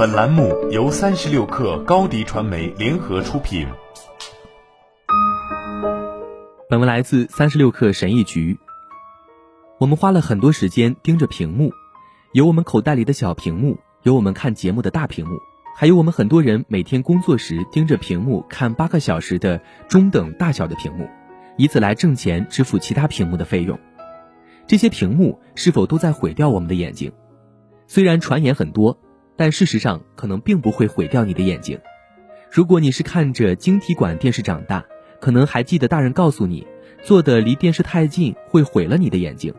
本栏目由三十六氪高低传媒联合出品。本文来自三十六氪神译局。我们花了很多时间盯着屏幕，有我们口袋里的小屏幕，有我们看节目的大屏幕，还有我们很多人每天工作时盯着屏幕看八个小时的中等大小的屏幕，以此来挣钱支付其他屏幕的费用。这些屏幕是否都在毁掉我们的眼睛？虽然传言很多，但事实上可能并不会毁掉你的眼睛。如果你是看着晶体管电视长大，可能还记得大人告诉你，坐的离电视太近会毁了你的眼睛。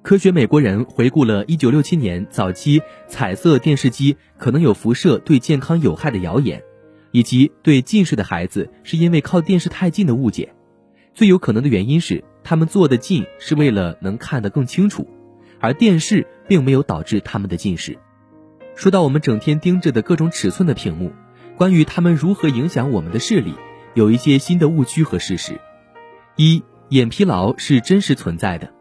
科学美国人回顾了1967年早期彩色电视机可能有辐射对健康有害的谣言，以及对近视的孩子是因为靠电视太近的误解。最有可能的原因是，他们坐得近是为了能看得更清楚。而电视并没有导致他们的近视。说到我们整天盯着的各种尺寸的屏幕，关于它们如何影响我们的视力，有一些新的误区和事实。一、眼疲劳是真实存在的，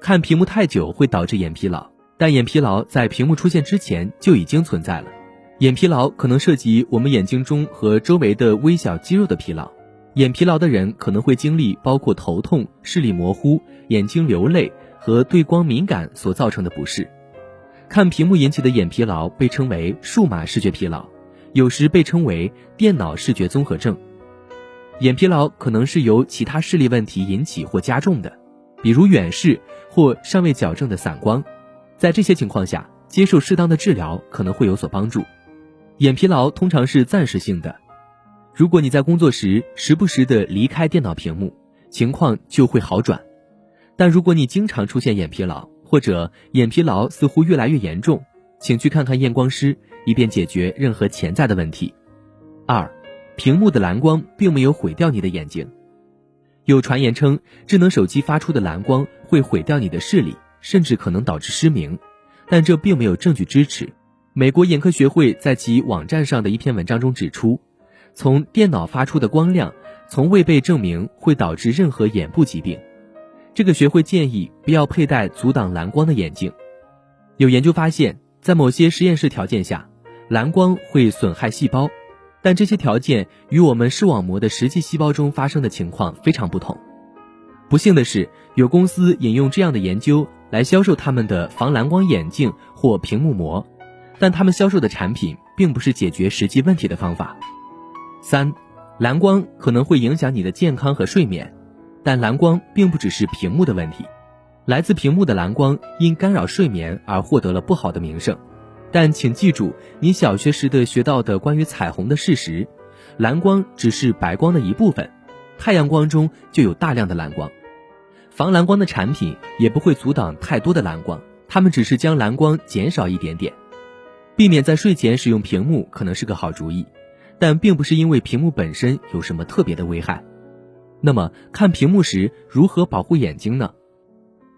看屏幕太久会导致眼疲劳，但眼疲劳在屏幕出现之前就已经存在了。眼疲劳可能涉及我们眼睛中和周围的微小肌肉的疲劳。眼疲劳的人可能会经历包括头痛、视力模糊、眼睛流泪。和对光敏感所造成的不适，看屏幕引起的眼疲劳被称为数码视觉疲劳，有时被称为电脑视觉综合症。眼疲劳可能是由其他视力问题引起或加重的，比如远视或尚未矫正的散光。在这些情况下，接受适当的治疗可能会有所帮助。眼疲劳通常是暂时性的，如果你在工作时时不时的离开电脑屏幕，情况就会好转。但如果你经常出现眼疲劳，或者眼疲劳似乎越来越严重，请去看看验光师，以便解决任何潜在的问题。二，屏幕的蓝光并没有毁掉你的眼睛。有传言称，智能手机发出的蓝光会毁掉你的视力，甚至可能导致失明，但这并没有证据支持。美国眼科学会在其网站上的一篇文章中指出，从电脑发出的光亮从未被证明会导致任何眼部疾病。这个学会建议不要佩戴阻挡蓝光的眼镜。有研究发现，在某些实验室条件下，蓝光会损害细胞，但这些条件与我们视网膜的实际细胞中发生的情况非常不同。不幸的是，有公司引用这样的研究来销售他们的防蓝光眼镜或屏幕膜，但他们销售的产品并不是解决实际问题的方法。三，蓝光可能会影响你的健康和睡眠。但蓝光并不只是屏幕的问题，来自屏幕的蓝光因干扰睡眠而获得了不好的名声。但请记住，你小学时的学到的关于彩虹的事实：蓝光只是白光的一部分，太阳光中就有大量的蓝光。防蓝光的产品也不会阻挡太多的蓝光，它们只是将蓝光减少一点点。避免在睡前使用屏幕可能是个好主意，但并不是因为屏幕本身有什么特别的危害。那么看屏幕时如何保护眼睛呢？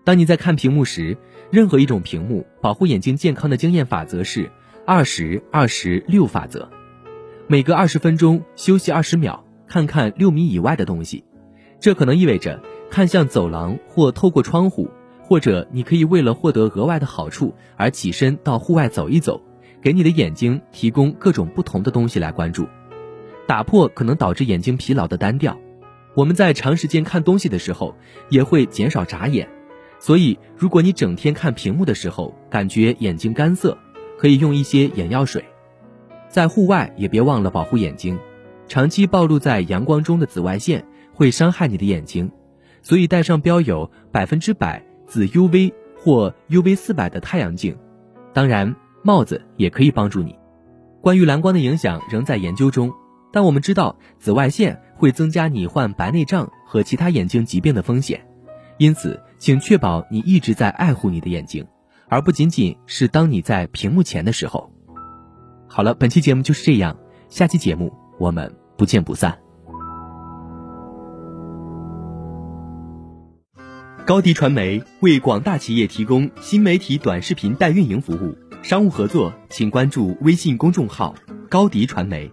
当你在看屏幕时，任何一种屏幕保护眼睛健康的经验法则是二十二十六法则。每隔二十分钟休息二十秒，看看六米以外的东西。这可能意味着看向走廊或透过窗户，或者你可以为了获得额外的好处而起身到户外走一走，给你的眼睛提供各种不同的东西来关注，打破可能导致眼睛疲劳的单调。我们在长时间看东西的时候，也会减少眨眼，所以如果你整天看屏幕的时候感觉眼睛干涩，可以用一些眼药水。在户外也别忘了保护眼睛，长期暴露在阳光中的紫外线会伤害你的眼睛，所以戴上标有百分之百紫 UV 或 UV 四百的太阳镜。当然，帽子也可以帮助你。关于蓝光的影响仍在研究中。但我们知道，紫外线会增加你患白内障和其他眼睛疾病的风险，因此，请确保你一直在爱护你的眼睛，而不仅仅是当你在屏幕前的时候。好了，本期节目就是这样，下期节目我们不见不散。高迪传媒为广大企业提供新媒体短视频代运营服务，商务合作请关注微信公众号“高迪传媒”。